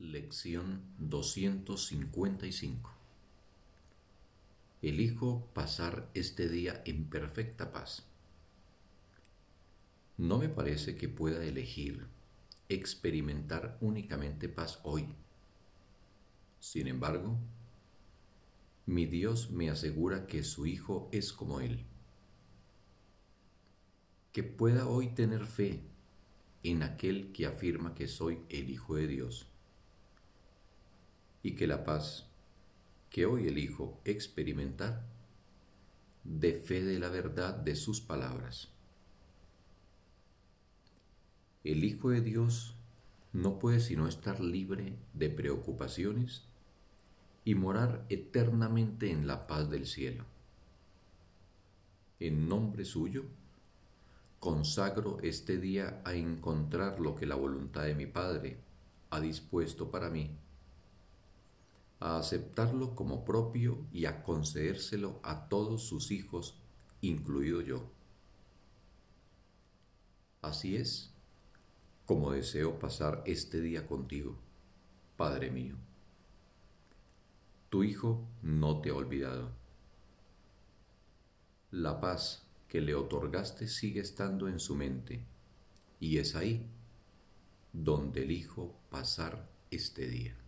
Lección 255 Elijo pasar este día en perfecta paz. No me parece que pueda elegir experimentar únicamente paz hoy. Sin embargo, mi Dios me asegura que su Hijo es como Él. Que pueda hoy tener fe en aquel que afirma que soy el Hijo de Dios y que la paz que hoy elijo experimentar de fe de la verdad de sus palabras. El Hijo de Dios no puede sino estar libre de preocupaciones y morar eternamente en la paz del cielo. En nombre suyo, consagro este día a encontrar lo que la voluntad de mi Padre ha dispuesto para mí a aceptarlo como propio y a concedérselo a todos sus hijos, incluido yo. Así es como deseo pasar este día contigo, Padre mío. Tu Hijo no te ha olvidado. La paz que le otorgaste sigue estando en su mente y es ahí donde elijo pasar este día.